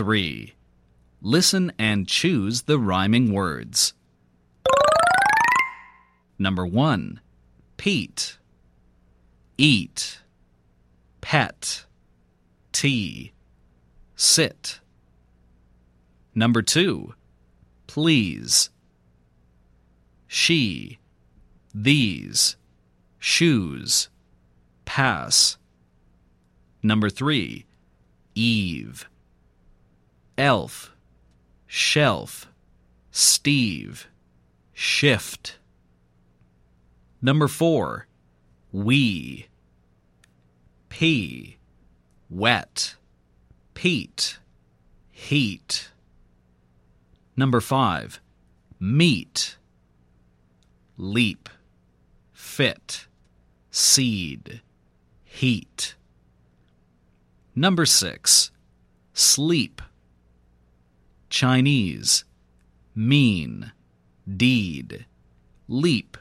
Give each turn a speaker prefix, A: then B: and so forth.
A: 3. Listen and choose the rhyming words. Number 1. Pete. Eat. Pet. Tea. Sit. Number 2. Please. She. These. Shoes. Pass. Number 3. Eve. Elf. Shelf. Steve. Shift. Number 4. We. Pea. Wet. Pete. Heat. Number 5. Meat. Leap. Fit. Seed. Heat. Number 6. Sleep. Chinese. Mean. Deed. Leap.